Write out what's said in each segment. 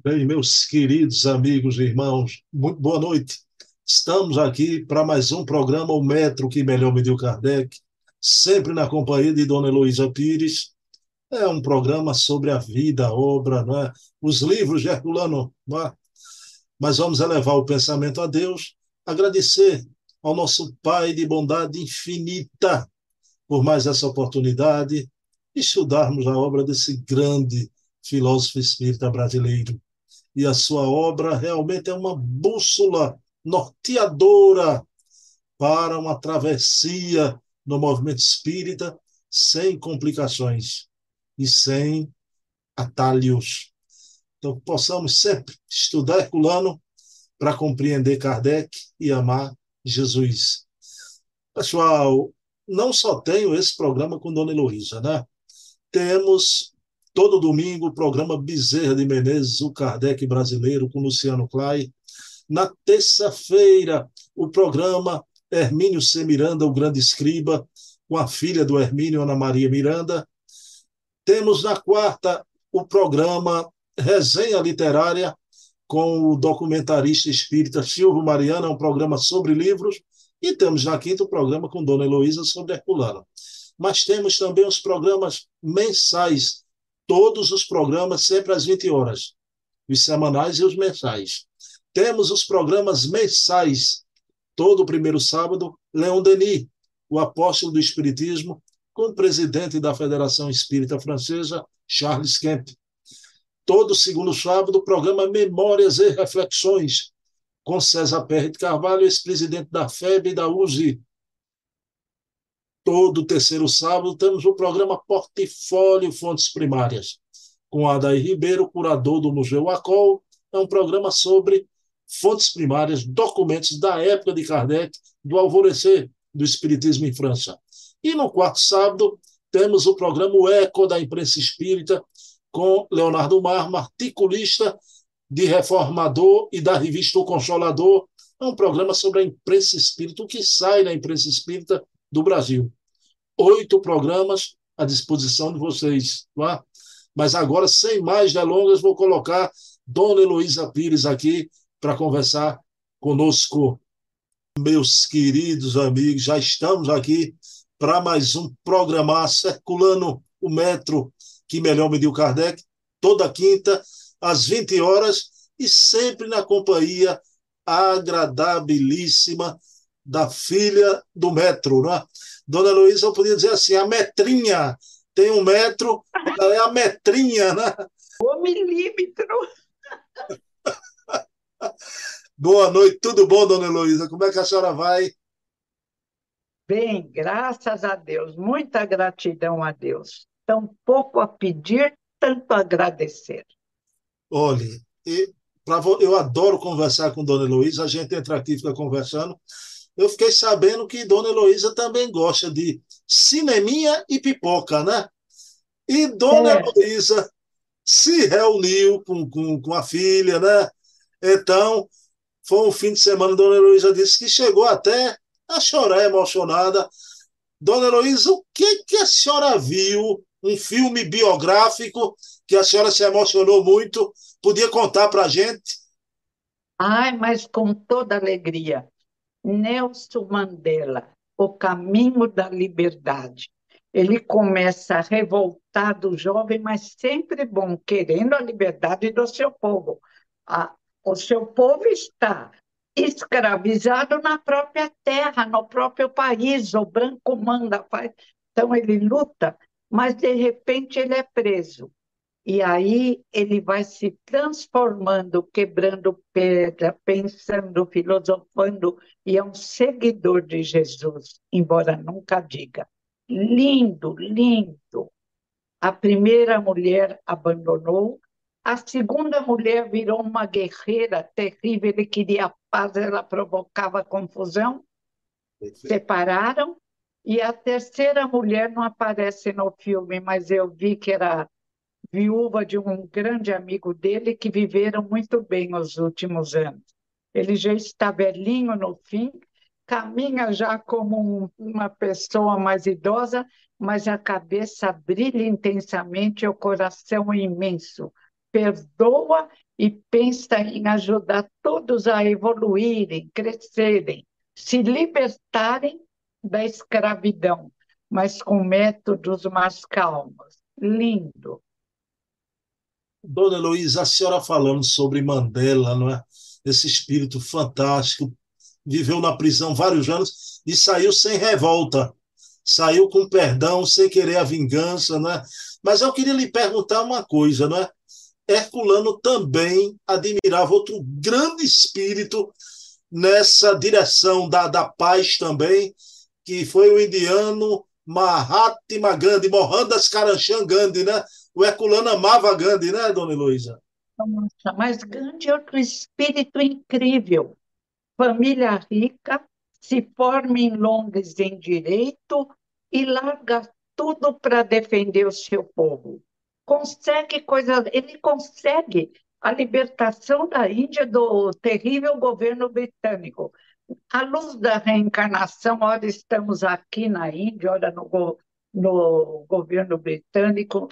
Bem, meus queridos amigos e irmãos, muito boa noite. Estamos aqui para mais um programa, O Metro que Melhor Mediu Kardec, sempre na companhia de Dona Heloísa Pires. É um programa sobre a vida, a obra, não é? os livros de Herculano. Não é? Mas vamos elevar o pensamento a Deus, agradecer ao nosso Pai de bondade infinita por mais essa oportunidade, estudarmos a obra desse grande filósofo espírita brasileiro. E a sua obra realmente é uma bússola norteadora para uma travessia no movimento espírita sem complicações e sem atalhos. Então, possamos sempre estudar Herculano para compreender Kardec e amar Jesus. Pessoal, não só tenho esse programa com Dona Heloísa, né? Temos todo domingo o programa Bezerra de Menezes, o Kardec brasileiro, com Luciano Clay. Na terça-feira, o programa Hermínio C. Miranda, o grande escriba, com a filha do Hermínio, Ana Maria Miranda. Temos na quarta o programa Resenha Literária, com o documentarista espírita Silvio Mariano, é um programa sobre livros. E temos na quinta o programa com Dona Heloísa sobre Herculano. Mas temos também os programas mensais, todos os programas sempre às 20 horas, os semanais e os mensais. Temos os programas mensais, todo primeiro sábado, Leon Denis, o apóstolo do Espiritismo, com o presidente da Federação Espírita Francesa, Charles Kemp. Todo segundo sábado, o programa Memórias e Reflexões, com César de Carvalho, ex-presidente da FEB e da USI. Todo terceiro sábado temos o programa Portfólio Fontes Primárias, com Adair Ribeiro, curador do Museu Acol. É um programa sobre fontes primárias, documentos da época de Kardec, do alvorecer do Espiritismo em França. E no quarto sábado temos o programa o Eco da Imprensa Espírita, com Leonardo Marmo, articulista de Reformador e da revista O Consolador. É um programa sobre a imprensa espírita, o que sai na imprensa espírita do Brasil. Oito programas à disposição de vocês. Tá? Mas agora, sem mais delongas, vou colocar Dona Heloísa Pires aqui para conversar conosco. Meus queridos amigos, já estamos aqui para mais um programa circulando o metro que melhor mediu Kardec, toda quinta, às 20 horas, e sempre na companhia agradabilíssima da filha do metro. Né? Dona Luísa, eu podia dizer assim, a metrinha. Tem um metro, ela é a metrinha, né? O milímetro. Boa noite, tudo bom, dona Heloísa? Como é que a senhora vai? Bem, graças a Deus, muita gratidão a Deus. Tão pouco a pedir, tanto a agradecer. Olhe, eu adoro conversar com Dona Heloísa, a gente entra aqui e fica conversando. Eu fiquei sabendo que Dona Heloísa também gosta de cineminha e pipoca, né? E Dona é. Heloísa se reuniu com, com, com a filha, né? Então, foi um fim de semana, Dona Heloísa disse que chegou até a chorar emocionada. Dona Heloísa, o que, que a senhora viu? Um filme biográfico que a senhora se emocionou muito Podia contar para a gente? Ai, mas com toda alegria. Nelson Mandela, O Caminho da Liberdade. Ele começa revoltado, jovem, mas sempre bom, querendo a liberdade do seu povo. A, o seu povo está escravizado na própria terra, no próprio país. O branco manda, faz. Então ele luta, mas de repente ele é preso. E aí ele vai se transformando, quebrando pedra, pensando, filosofando, e é um seguidor de Jesus, embora nunca diga. Lindo, lindo. A primeira mulher abandonou, a segunda mulher virou uma guerreira terrível, ele queria paz, ela provocava confusão. Separaram, e a terceira mulher não aparece no filme, mas eu vi que era viúva de um grande amigo dele que viveram muito bem os últimos anos. Ele já está velhinho no fim, caminha já como uma pessoa mais idosa, mas a cabeça brilha intensamente e o coração imenso. perdoa e pensa em ajudar todos a evoluírem, crescerem, se libertarem da escravidão, mas com métodos mais calmos. Lindo. Dona Heloísa, a senhora falando sobre Mandela, não é? Esse espírito fantástico, viveu na prisão vários anos e saiu sem revolta, saiu com perdão, sem querer a vingança, não é? Mas eu queria lhe perguntar uma coisa, não é? Herculano também admirava outro grande espírito nessa direção da, da paz também, que foi o indiano Mahatma Gandhi, Mohandas Karamchand Gandhi, né? O Herculano amava Gandhi, né, dona Heloísa? Nossa, mas Gandhi é outro espírito incrível. Família rica, se forma em Londres em direito e larga tudo para defender o seu povo consegue coisa, ele consegue a libertação da Índia do terrível governo britânico. À luz da reencarnação, ora estamos aqui na Índia, ora no, no governo britânico.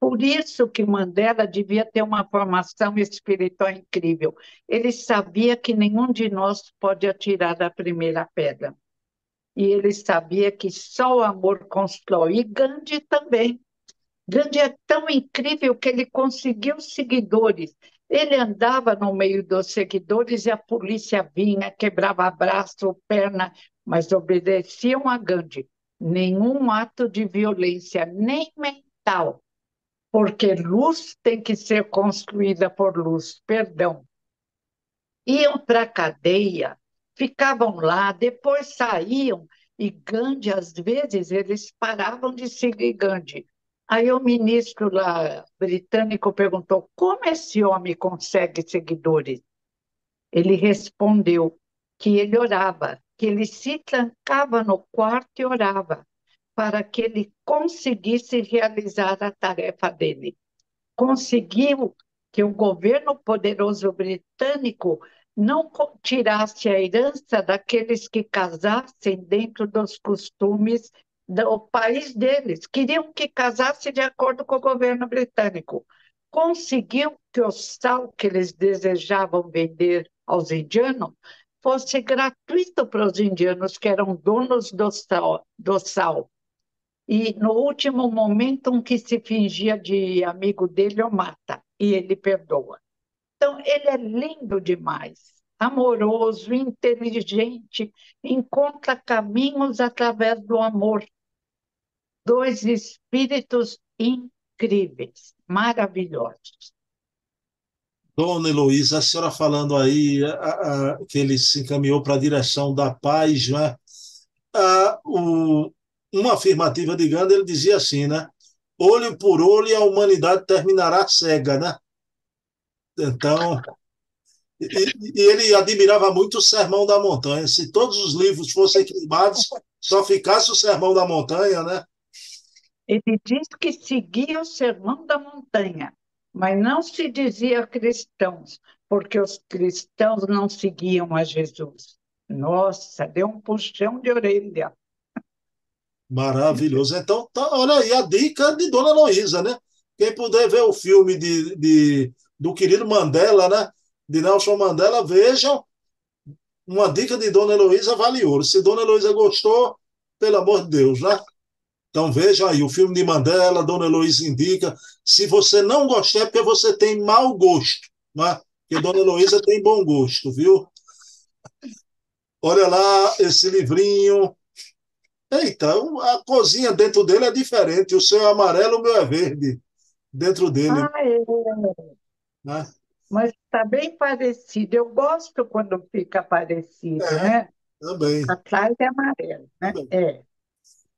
Por isso que Mandela devia ter uma formação espiritual incrível. Ele sabia que nenhum de nós pode atirar da primeira pedra. E ele sabia que só o amor constrói. E Gandhi também. Gandhi é tão incrível que ele conseguiu seguidores. Ele andava no meio dos seguidores e a polícia vinha, quebrava braço, perna, mas obedeciam a Gandhi. Nenhum ato de violência, nem mental, porque luz tem que ser construída por luz, perdão. Iam para a cadeia, ficavam lá, depois saíam, e Gandhi, às vezes, eles paravam de seguir Gandhi Aí o ministro lá britânico perguntou: como esse homem consegue seguidores? Ele respondeu que ele orava, que ele se trancava no quarto e orava, para que ele conseguisse realizar a tarefa dele. Conseguiu que o governo poderoso britânico não tirasse a herança daqueles que casassem dentro dos costumes do país deles. Queriam que casasse de acordo com o governo britânico. Conseguiu que o sal que eles desejavam vender aos indianos fosse gratuito para os indianos que eram donos do sal. Do sal. E no último momento, um que se fingia de amigo dele o mata e ele perdoa. Então, ele é lindo demais amoroso, inteligente, encontra caminhos através do amor dois espíritos incríveis, maravilhosos. Dona Heloísa, a senhora falando aí a, a, que ele se encaminhou para a direção da paz, né? A, o, uma afirmativa de Gandhi, ele dizia assim, né? Olho por olho a humanidade terminará cega, né? Então, e, e, ele admirava muito o Sermão da Montanha. Se todos os livros fossem queimados, só ficasse o Sermão da Montanha, né? Ele diz que seguia o sermão da montanha, mas não se dizia cristãos, porque os cristãos não seguiam a Jesus. Nossa, deu um puxão de orelha. Maravilhoso. Então, tá, olha aí a dica de Dona Luísa, né? Quem puder ver o filme de, de, do querido Mandela, né? De Nelson Mandela, vejam. Uma dica de Dona Heloísa vale ouro. Se Dona Heloísa gostou, pelo amor de Deus, né? Então veja aí, o filme de Mandela, Dona Heloísa indica. Se você não gostar, é porque você tem mau gosto, né? porque Dona Heloísa tem bom gosto, viu? Olha lá esse livrinho. Eita, a cozinha dentro dele é diferente. O seu é amarelo, o meu é verde. Dentro dele. Ah, é. Né? Mas está bem parecido. Eu gosto quando fica parecido, é, né? Também. Atrás é amarelo, né? Também. É.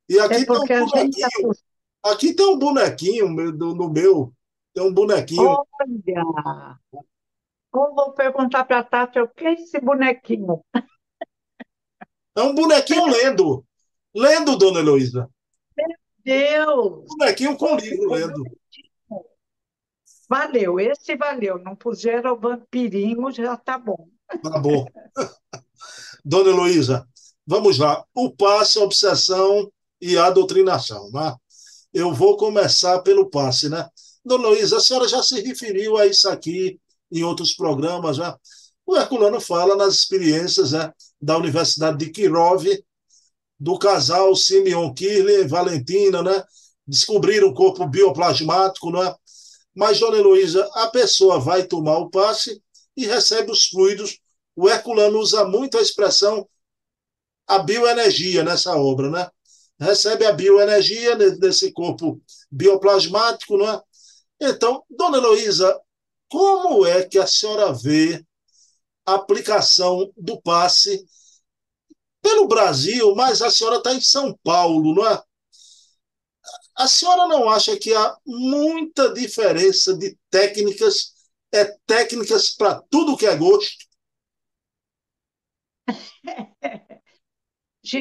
E aqui é tem um bonequinho. Gente... Aqui tem um bonequinho no meu. Tem um bonequinho. Olha! Eu vou perguntar para a Tati o que é esse bonequinho. É um bonequinho lendo. Lendo, dona Heloísa. Meu Deus! Bonequinho com livro lendo. Valeu, esse valeu. Não puseram o vampirinho, já tá bom. Tá bom. Dona Heloísa, vamos lá. O passe, a obsessão e a doutrinação. Né? Eu vou começar pelo passe. Né? Dona Luísa, a senhora já se referiu a isso aqui em outros programas, já. O Herculano fala nas experiências né, da Universidade de Kirov, do casal Simeon Kirley e Valentina, né? Descobriram o corpo bioplasmático, né? Mas, Dona Heloísa, a pessoa vai tomar o passe e recebe os fluidos. O Herculano usa muito a expressão a bioenergia nessa obra, né? Recebe a bioenergia desse corpo bioplasmático, né? Então, Dona Heloísa, como é que a senhora vê a aplicação do passe pelo Brasil, mas a senhora está em São Paulo, não é? A senhora não acha que há muita diferença de técnicas, é técnicas para tudo que é gosto?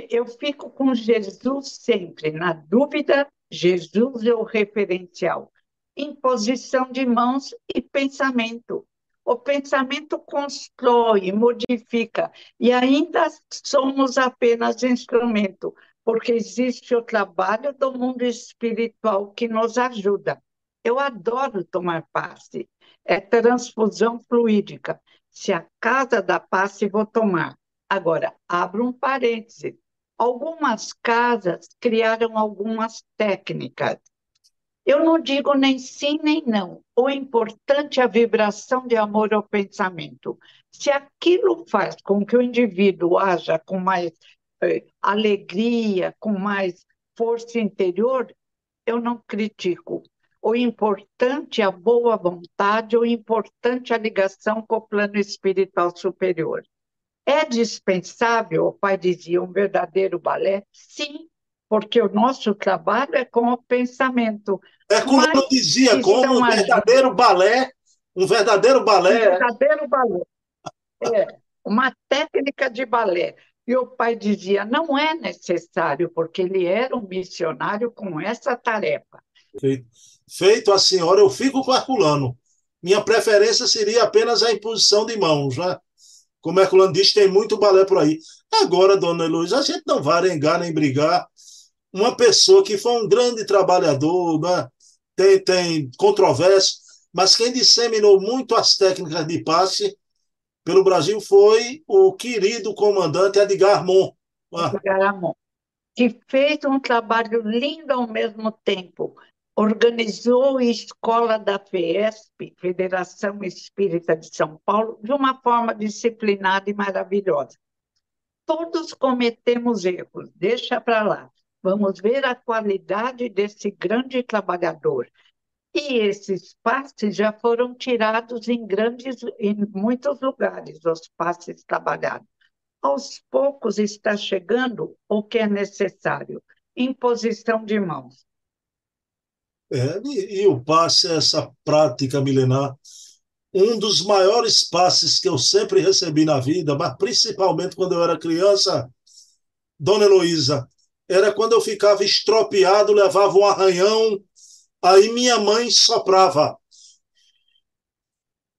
Eu fico com Jesus sempre. Na dúvida, Jesus é o referencial. Imposição de mãos e pensamento. O pensamento constrói, modifica, e ainda somos apenas instrumento, porque existe o trabalho do mundo espiritual que nos ajuda. Eu adoro tomar passe, é transfusão fluídica. Se a casa da passe, vou tomar. Agora, abro um parêntese. Algumas casas criaram algumas técnicas eu não digo nem sim nem não. O importante é a vibração de amor ao pensamento. Se aquilo faz com que o indivíduo haja com mais eh, alegria, com mais força interior, eu não critico. O importante é a boa vontade, o importante é a ligação com o plano espiritual superior. É dispensável, o pai dizia, um verdadeiro balé? Sim, porque o nosso trabalho é com o pensamento. É como Mas, eu dizia, como um verdadeiro balé, um verdadeiro balé. Um verdadeiro balé. É, uma técnica de balé. E o pai dizia, não é necessário, porque ele era um missionário com essa tarefa. Feito, Feito a senhora, eu fico com Herculano. Minha preferência seria apenas a imposição de mãos, né? Como Herculano diz, tem muito balé por aí. Agora, dona Heloísa, a gente não vai arengar nem brigar uma pessoa que foi um grande trabalhador, né? tem, tem controvérsia, mas quem disseminou muito as técnicas de passe pelo Brasil foi o querido comandante Edgar Mon. Ah. Edgar Amon, que fez um trabalho lindo ao mesmo tempo. Organizou a escola da FESP, Federação Espírita de São Paulo, de uma forma disciplinada e maravilhosa. Todos cometemos erros, deixa para lá. Vamos ver a qualidade desse grande trabalhador. E esses passes já foram tirados em grandes, em muitos lugares, os passes trabalhados. Aos poucos está chegando o que é necessário, imposição de mãos. É, e, e o passe, essa prática milenar, um dos maiores passes que eu sempre recebi na vida, mas principalmente quando eu era criança, Dona Heloísa, era quando eu ficava estropiado, levava um arranhão, aí minha mãe soprava.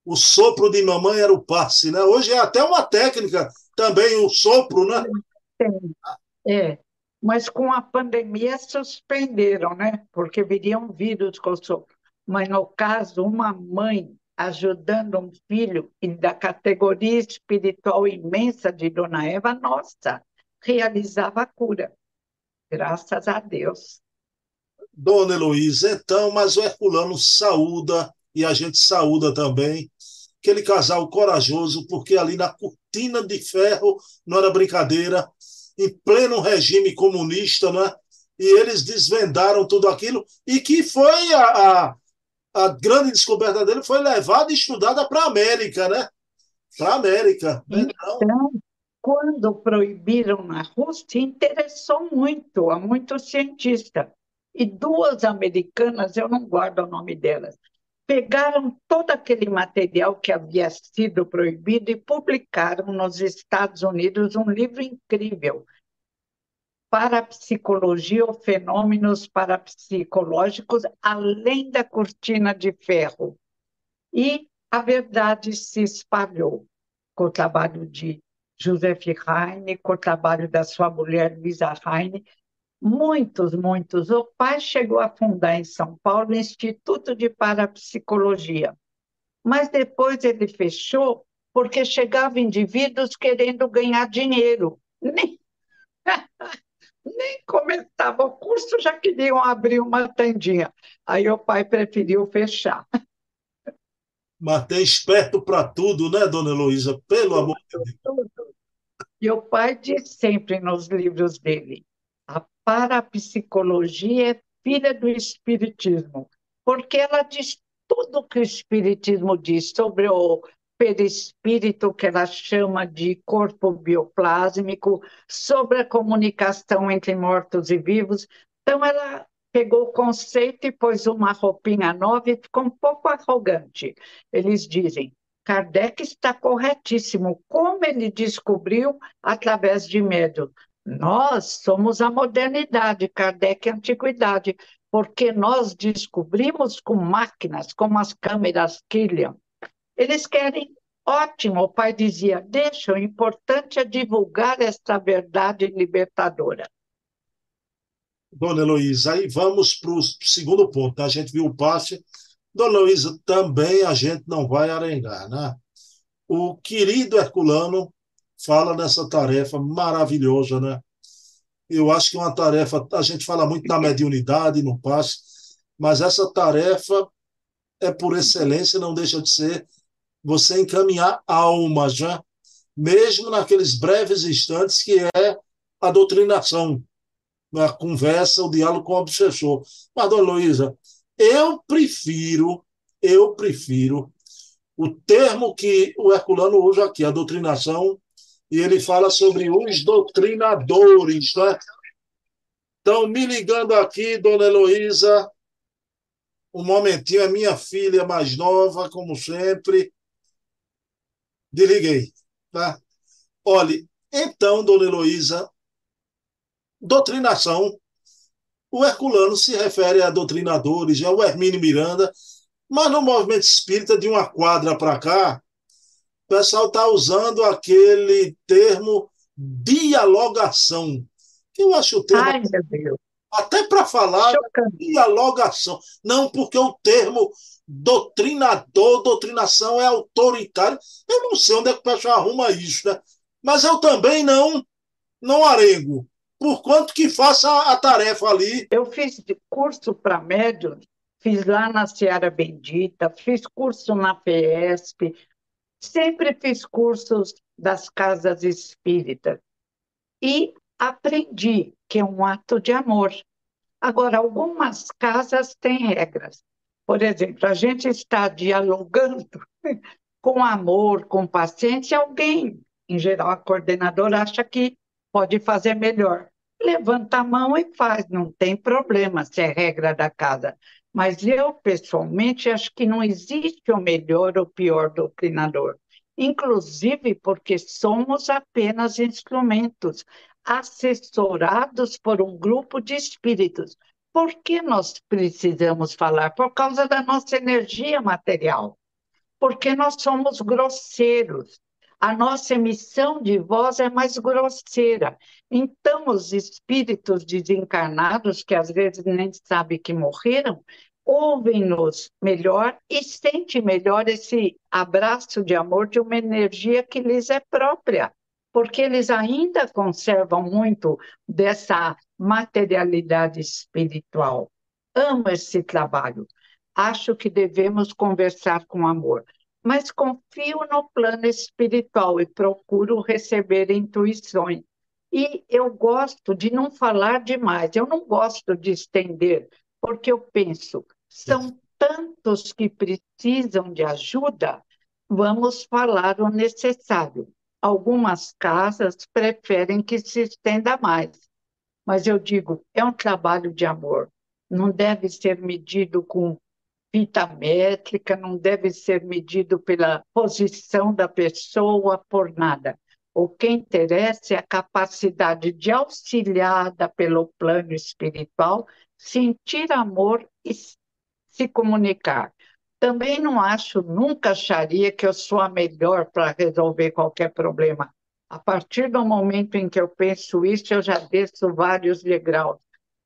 O sopro de mamãe era o passe, né? Hoje é até uma técnica também, o sopro, né? É, mas com a pandemia suspenderam, né? Porque viriam vírus com o sopro. Mas no caso, uma mãe ajudando um filho e da categoria espiritual imensa de Dona Eva, nossa, realizava a cura. Graças a Deus. Dona Heloísa, então, mas o Herculano saúda, e a gente saúda também, aquele casal corajoso, porque ali na cortina de ferro não era brincadeira, em pleno regime comunista, né? E eles desvendaram tudo aquilo, e que foi a, a, a grande descoberta dele foi levada e estudada para a América, né? Para a América. Então, então quando proibiram na Rússia, interessou muito a muitos cientistas. E duas americanas, eu não guardo o nome delas, pegaram todo aquele material que havia sido proibido e publicaram nos Estados Unidos um livro incrível, Parapsicologia ou Fenômenos Parapsicológicos Além da Cortina de Ferro. E a verdade se espalhou com o trabalho de Joseph Heine, com o trabalho da sua mulher, Lisa Heine, Muitos, muitos. O pai chegou a fundar em São Paulo o Instituto de Parapsicologia, mas depois ele fechou porque chegavam indivíduos querendo ganhar dinheiro. Nem, nem começava o curso, já queriam abrir uma tendinha. Aí o pai preferiu fechar. Mas tem esperto para tudo, né, dona Heloísa? Pelo amor de Deus. E o pai diz sempre nos livros dele: a parapsicologia é filha do espiritismo, porque ela diz tudo que o espiritismo diz sobre o perispírito, que ela chama de corpo bioplásmico, sobre a comunicação entre mortos e vivos. Então, ela pegou o conceito e pôs uma roupinha nova e ficou um pouco arrogante. Eles dizem: Kardec está corretíssimo. Como ele descobriu através de medo? Nós somos a modernidade, Kardec é a antiguidade, porque nós descobrimos com máquinas, como as câmeras Killian. Eles querem, ótimo, o pai dizia, deixa, o importante é divulgar esta verdade libertadora. Dona Heloísa, aí vamos para o segundo ponto. Tá? A gente viu o passe. Dona Heloísa, também a gente não vai arengar, né? O querido Herculano fala nessa tarefa maravilhosa, né? Eu acho que é uma tarefa, a gente fala muito na mediunidade, no passe, mas essa tarefa é por excelência, não deixa de ser você encaminhar almas, né? mesmo naqueles breves instantes que é a doutrinação, a conversa, o diálogo com o obsessor. Mas, dona Luísa, eu prefiro, eu prefiro o termo que o Herculano usa aqui, a doutrinação, e ele fala sobre os doutrinadores. Né? Estão me ligando aqui, dona Heloísa. Um momentinho, é minha filha mais nova, como sempre. Desliguei. Tá? Olhe, então, dona Heloísa, doutrinação. O Herculano se refere a doutrinadores, já o Hermínio Miranda, mas no movimento espírita, de uma quadra para cá, o pessoal está usando aquele termo dialogação, que eu acho o termo. Ai, meu Deus. Até para falar Chocante. dialogação. Não, porque o termo doutrinador, doutrinação é autoritário. Eu não sei onde é que o pessoal arruma isso, né? Mas eu também não, não arengo. Por quanto que faça a tarefa ali. Eu fiz curso para médium, fiz lá na Seara Bendita, fiz curso na FESP, Sempre fiz cursos das casas espíritas e aprendi que é um ato de amor. Agora, algumas casas têm regras. Por exemplo, a gente está dialogando com amor, com paciência, alguém, em geral a coordenadora, acha que pode fazer melhor. Levanta a mão e faz, não tem problema se é regra da casa. Mas eu, pessoalmente, acho que não existe o melhor ou pior doutrinador, inclusive porque somos apenas instrumentos assessorados por um grupo de espíritos. Por que nós precisamos falar? Por causa da nossa energia material. Porque nós somos grosseiros. A nossa emissão de voz é mais grosseira. Então, os espíritos desencarnados, que às vezes nem sabem que morreram, ouvem-nos melhor e sentem melhor esse abraço de amor de uma energia que lhes é própria, porque eles ainda conservam muito dessa materialidade espiritual. Amo esse trabalho. Acho que devemos conversar com amor mas confio no plano espiritual e procuro receber intuições. E eu gosto de não falar demais, eu não gosto de estender, porque eu penso, são tantos que precisam de ajuda, vamos falar o necessário. Algumas casas preferem que se estenda mais, mas eu digo, é um trabalho de amor, não deve ser medido com fita métrica, não deve ser medido pela posição da pessoa, por nada. O que interessa é a capacidade de, auxiliada pelo plano espiritual, sentir amor e se comunicar. Também não acho, nunca acharia que eu sou a melhor para resolver qualquer problema. A partir do momento em que eu penso isso, eu já desço vários degraus.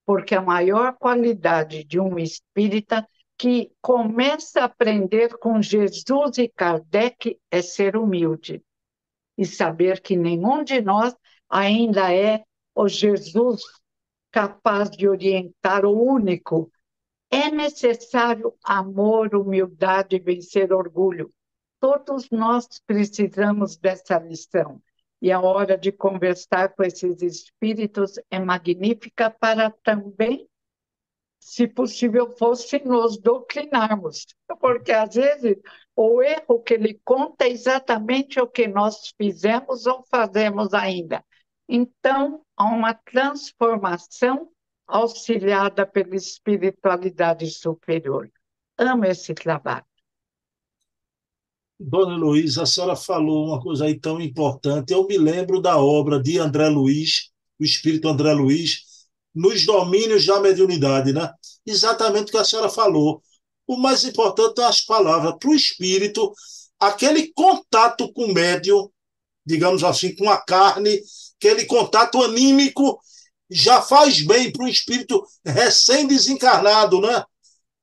porque a maior qualidade de um espírita que começa a aprender com Jesus e Kardec é ser humilde e saber que nenhum de nós ainda é o Jesus capaz de orientar o único. É necessário amor, humildade e vencer orgulho. Todos nós precisamos dessa lição. E a hora de conversar com esses espíritos é magnífica para também se possível fosse nos doutrinarmos, porque às vezes o erro que ele conta é exatamente o que nós fizemos ou fazemos ainda. Então, há uma transformação auxiliada pela espiritualidade superior. Amo esse trabalho. Dona Luiz, a senhora falou uma coisa aí tão importante. Eu me lembro da obra de André Luiz, o espírito André Luiz, nos domínios da mediunidade, né? Exatamente o que a senhora falou. O mais importante é as palavras. Para o espírito, aquele contato com o médium, digamos assim, com a carne, aquele contato anímico, já faz bem para o espírito recém-desencarnado, né?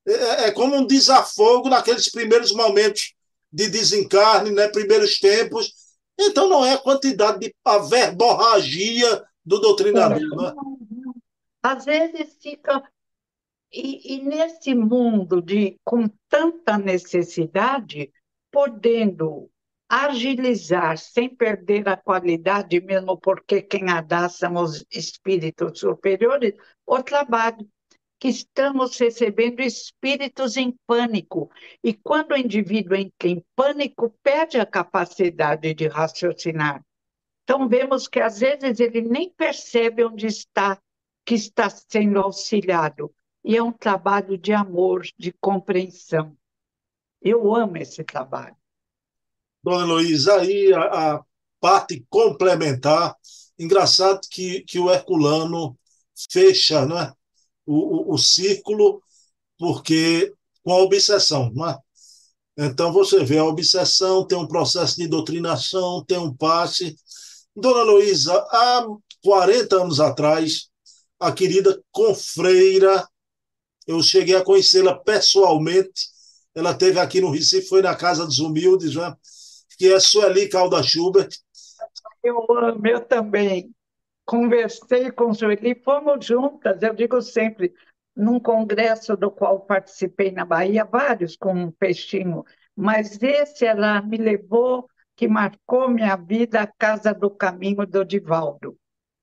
É, é, é como um desafogo naqueles primeiros momentos de desencarne, né? primeiros tempos. Então, não é a quantidade de a verborragia do doutrinador. Né? Às vezes fica. E, e nesse mundo de com tanta necessidade, podendo agilizar sem perder a qualidade, mesmo porque quem a dá são os espíritos superiores, o trabalho que estamos recebendo espíritos em pânico. E quando o indivíduo entra em pânico, perde a capacidade de raciocinar. Então, vemos que às vezes ele nem percebe onde está que está sendo auxiliado. E é um trabalho de amor, de compreensão. Eu amo esse trabalho. Dona Heloísa, aí a, a, parte complementar, engraçado que, que o Herculano fecha né, o, o, o círculo, porque com a obsessão. Não é? Então você vê a obsessão, tem um processo de doutrinação, tem um passe. Dona Luísa, há 40 anos atrás, a querida confreira. Eu cheguei a conhecê-la pessoalmente. Ela teve aqui no Recife, foi na Casa dos Humildes, né? que é Sueli Calda Schubert. Eu amo, eu também. Conversei com Sueli, fomos juntas, eu digo sempre, num congresso do qual participei na Bahia, vários com um peixinho, mas esse ela me levou, que marcou minha vida, a Casa do Caminho do Divaldo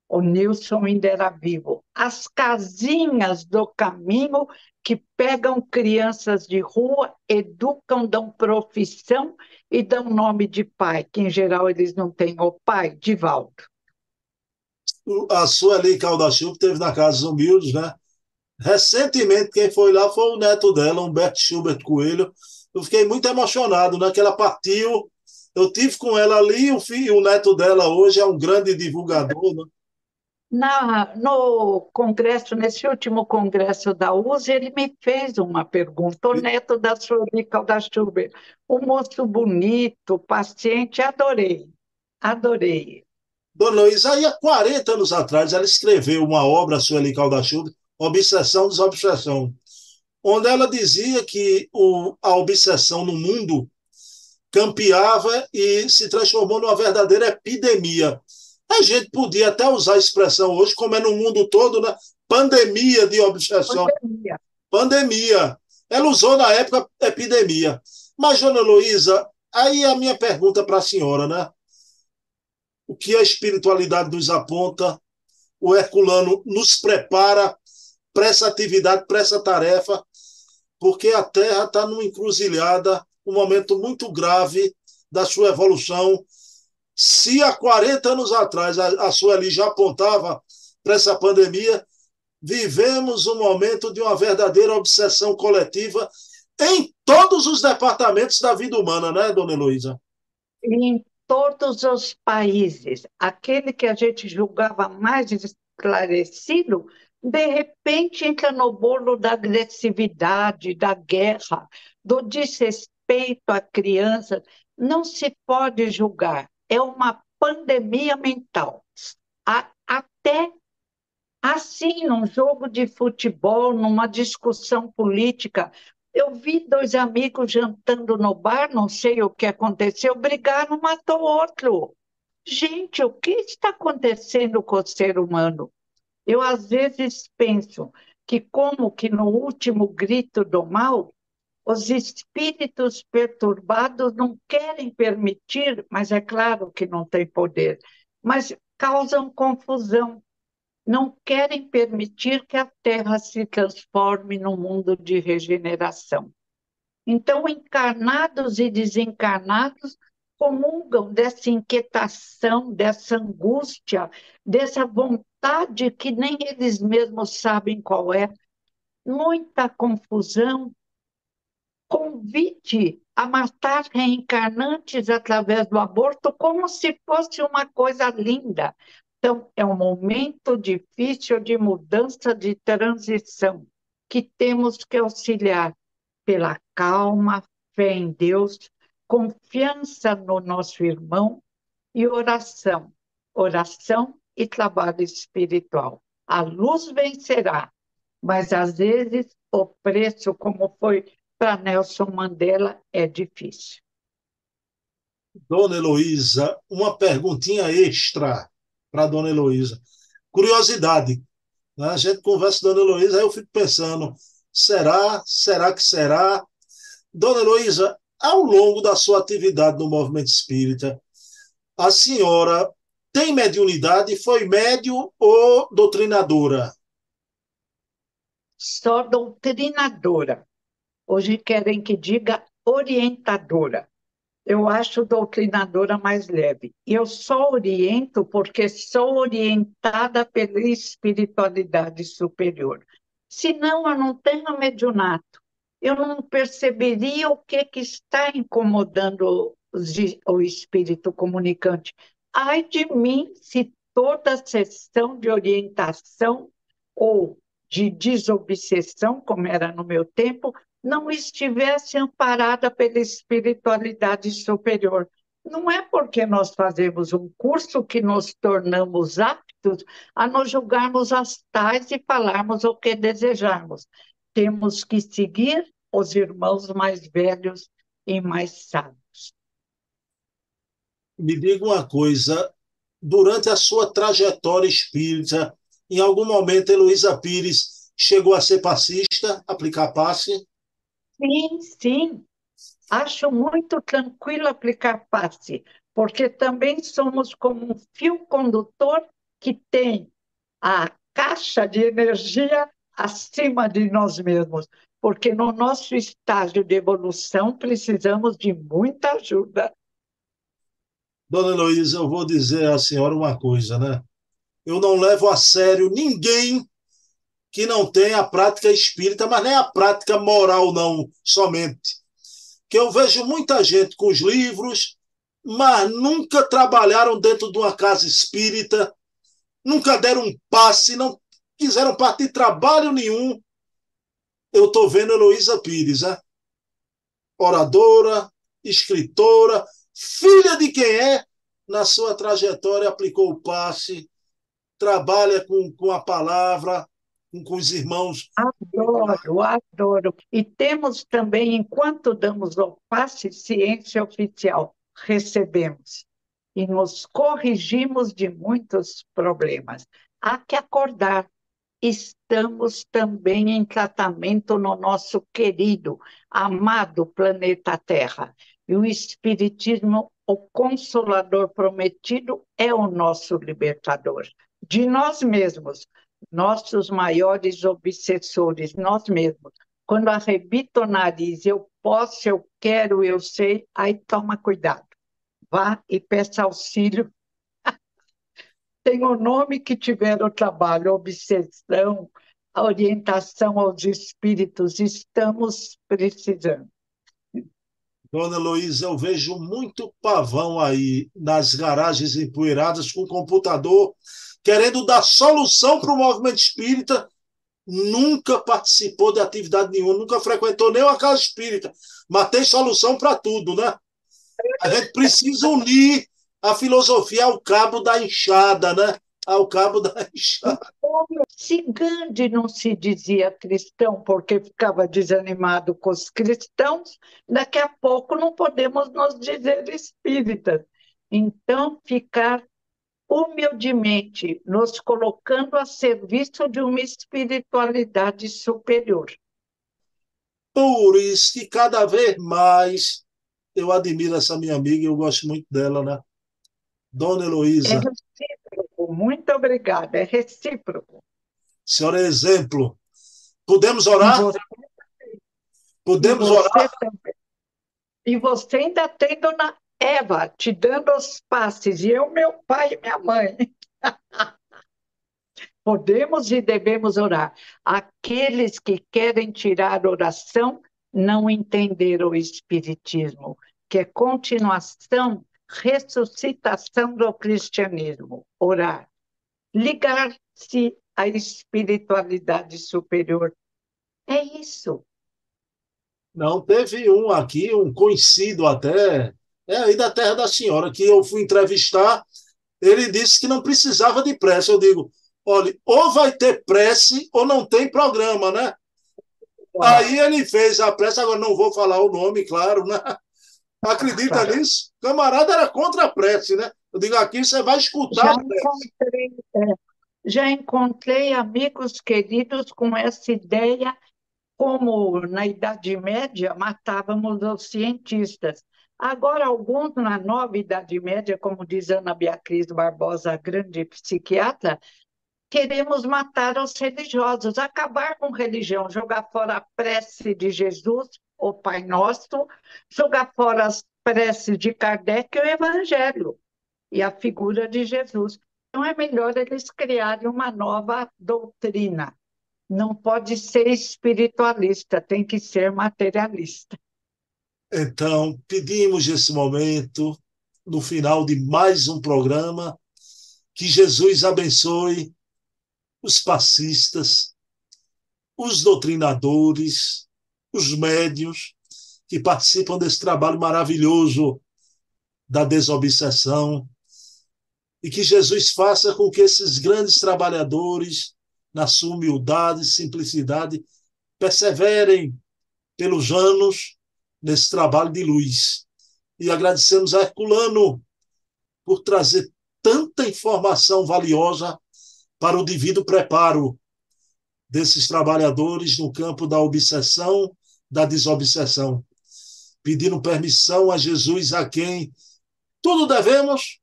o Nilson ainda era vivo. As casinhas do caminho que pegam crianças de rua, educam, dão profissão e dão nome de pai, que em geral eles não têm o pai, Divaldo. A Sueli Caldachup teve na Casa dos Humildes, né? Recentemente, quem foi lá foi o neto dela, Humberto Schubert Coelho. Eu fiquei muito emocionado, né? Que ela partiu. Eu tive com ela ali, o, filho, o neto dela hoje é um grande divulgador, né? Na, no congresso, nesse último congresso da USE, ele me fez uma pergunta, o neto da Sueli Caldachuber, um moço bonito, paciente, adorei, adorei. Dona Luísa, aí há 40 anos atrás, ela escreveu uma obra, Sueli Caldachuber, Obsessão, Desobsessão, onde ela dizia que o, a obsessão no mundo campeava e se transformou numa verdadeira epidemia. A gente podia até usar a expressão hoje, como é no mundo todo, né? pandemia de obsessão. Pandemia. pandemia. Ela usou na época epidemia. Mas, Dona Luísa, aí a minha pergunta para a senhora, né? O que a espiritualidade nos aponta, o Herculano nos prepara para essa atividade, para essa tarefa, porque a Terra está numa encruzilhada, um momento muito grave da sua evolução se há 40 anos atrás a, a Sueli já apontava para essa pandemia, vivemos um momento de uma verdadeira obsessão coletiva em todos os departamentos da vida humana, né, dona Heloísa? Em todos os países. Aquele que a gente julgava mais esclarecido, de repente entra no bolo da agressividade, da guerra, do desrespeito à criança. Não se pode julgar é uma pandemia mental. A, até Assim, num jogo de futebol, numa discussão política, eu vi dois amigos jantando no bar, não sei o que aconteceu, brigaram, matou outro. Gente, o que está acontecendo com o ser humano? Eu às vezes penso que como que no último grito do mal, os espíritos perturbados não querem permitir, mas é claro que não tem poder, mas causam confusão. Não querem permitir que a Terra se transforme num mundo de regeneração. Então, encarnados e desencarnados comungam dessa inquietação, dessa angústia, dessa vontade que nem eles mesmos sabem qual é. Muita confusão, convite a matar reencarnantes através do aborto como se fosse uma coisa linda. Então, é um momento difícil de mudança, de transição, que temos que auxiliar pela calma, fé em Deus, confiança no nosso irmão e oração. Oração e trabalho espiritual. A luz vencerá, mas às vezes o preço, como foi para Nelson Mandela é difícil. Dona Heloísa, uma perguntinha extra para Dona Heloísa. Curiosidade. Né? A gente conversa com Dona Heloísa, aí eu fico pensando, será? Será que será? Dona Heloísa, ao longo da sua atividade no movimento espírita, a senhora tem mediunidade? Foi médium ou doutrinadora? Só doutrinadora. Hoje querem que diga orientadora. Eu acho doutrinadora mais leve. E eu só oriento porque sou orientada pela espiritualidade superior. Senão, eu não tenho mediunato. Eu não perceberia o que, que está incomodando o espírito comunicante. Ai de mim se toda sessão de orientação ou de desobsessão, como era no meu tempo, não estivesse amparada pela espiritualidade superior. Não é porque nós fazemos um curso que nos tornamos aptos a nos julgarmos as tais e falarmos o que desejarmos. Temos que seguir os irmãos mais velhos e mais sábios. Me diga uma coisa, durante a sua trajetória espírita, em algum momento Heloísa Pires chegou a ser passista, aplicar passe? Sim, sim. Acho muito tranquilo aplicar passe, porque também somos como um fio condutor que tem a caixa de energia acima de nós mesmos, porque no nosso estágio de evolução precisamos de muita ajuda. Dona Heloísa, eu vou dizer à senhora uma coisa, né? Eu não levo a sério ninguém que não tem a prática espírita, mas nem a prática moral, não somente. Que eu vejo muita gente com os livros, mas nunca trabalharam dentro de uma casa espírita, nunca deram um passe, não quiseram partir de trabalho nenhum. Eu estou vendo Heloísa Pires, né? oradora, escritora, filha de quem é, na sua trajetória aplicou o passe, trabalha com, com a palavra, com os irmãos. Adoro, adoro. E temos também, enquanto damos o passe ciência oficial, recebemos e nos corrigimos de muitos problemas. Há que acordar. Estamos também em tratamento no nosso querido, amado planeta Terra. E o Espiritismo, o Consolador prometido, é o nosso libertador. De nós mesmos, nossos maiores obsessores, nós mesmos. Quando arrebita o nariz, eu posso, eu quero, eu sei, aí toma cuidado. Vá e peça auxílio. Tem o nome que tiver o trabalho, obsessão, a orientação aos espíritos, estamos precisando. Dona Luísa, eu vejo muito pavão aí nas garagens empoeiradas com computador querendo dar solução para o movimento espírita, nunca participou de atividade nenhuma, nunca frequentou nem uma casa espírita, mas tem solução para tudo, né? A gente precisa unir a filosofia ao cabo da enxada, né? ao cabo da enxada. Se Gandhi não se dizia cristão porque ficava desanimado com os cristãos, daqui a pouco não podemos nos dizer espíritas. Então, ficar humildemente nos colocando a serviço de uma espiritualidade superior. Por isso que cada vez mais eu admiro essa minha amiga eu gosto muito dela, né? Dona Heloísa. É recíproco. Muito obrigada. É recíproco. Senhora é exemplo. Podemos orar? Você... Podemos orar? Também. E você ainda tem Dona Eva te dando os passes, e eu, meu pai e minha mãe. Podemos e devemos orar. Aqueles que querem tirar oração não entenderam o Espiritismo, que é continuação, ressuscitação do cristianismo. Orar. Ligar-se à espiritualidade superior. É isso. Não, teve um aqui, um conhecido até, é aí da terra da senhora, que eu fui entrevistar, ele disse que não precisava de prece. Eu digo, olha, ou vai ter prece ou não tem programa, né? Aí ele fez a prece, agora não vou falar o nome, claro, né? Acredita nisso? O camarada era contra a prece, né? Eu digo, aqui você vai escutar já encontrei, é, já encontrei amigos queridos com essa ideia, como na Idade Média matávamos os cientistas. Agora, alguns na nova Idade Média, como diz Ana Beatriz Barbosa, grande psiquiatra, queremos matar os religiosos, acabar com religião, jogar fora a prece de Jesus, o Pai Nosso, jogar fora as preces de Kardec e o Evangelho e a figura de Jesus. Então é melhor eles criarem uma nova doutrina. Não pode ser espiritualista, tem que ser materialista. Então, pedimos nesse momento, no final de mais um programa, que Jesus abençoe os passistas, os doutrinadores, os médios que participam desse trabalho maravilhoso da desobsessão e que Jesus faça com que esses grandes trabalhadores, na sua humildade e simplicidade, perseverem pelos anos nesse trabalho de luz. E agradecemos a Herculano por trazer tanta informação valiosa para o devido preparo desses trabalhadores no campo da obsessão, da desobsessão, pedindo permissão a Jesus, a quem tudo devemos,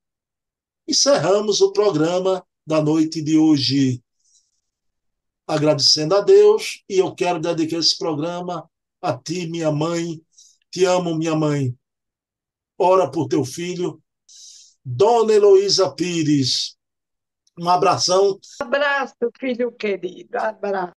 encerramos o programa da noite de hoje. Agradecendo a Deus, e eu quero dedicar esse programa a ti, minha mãe, te amo, minha mãe. Ora por teu filho. Dona Heloísa Pires. Um abração. Abraço, filho querido. Abraço.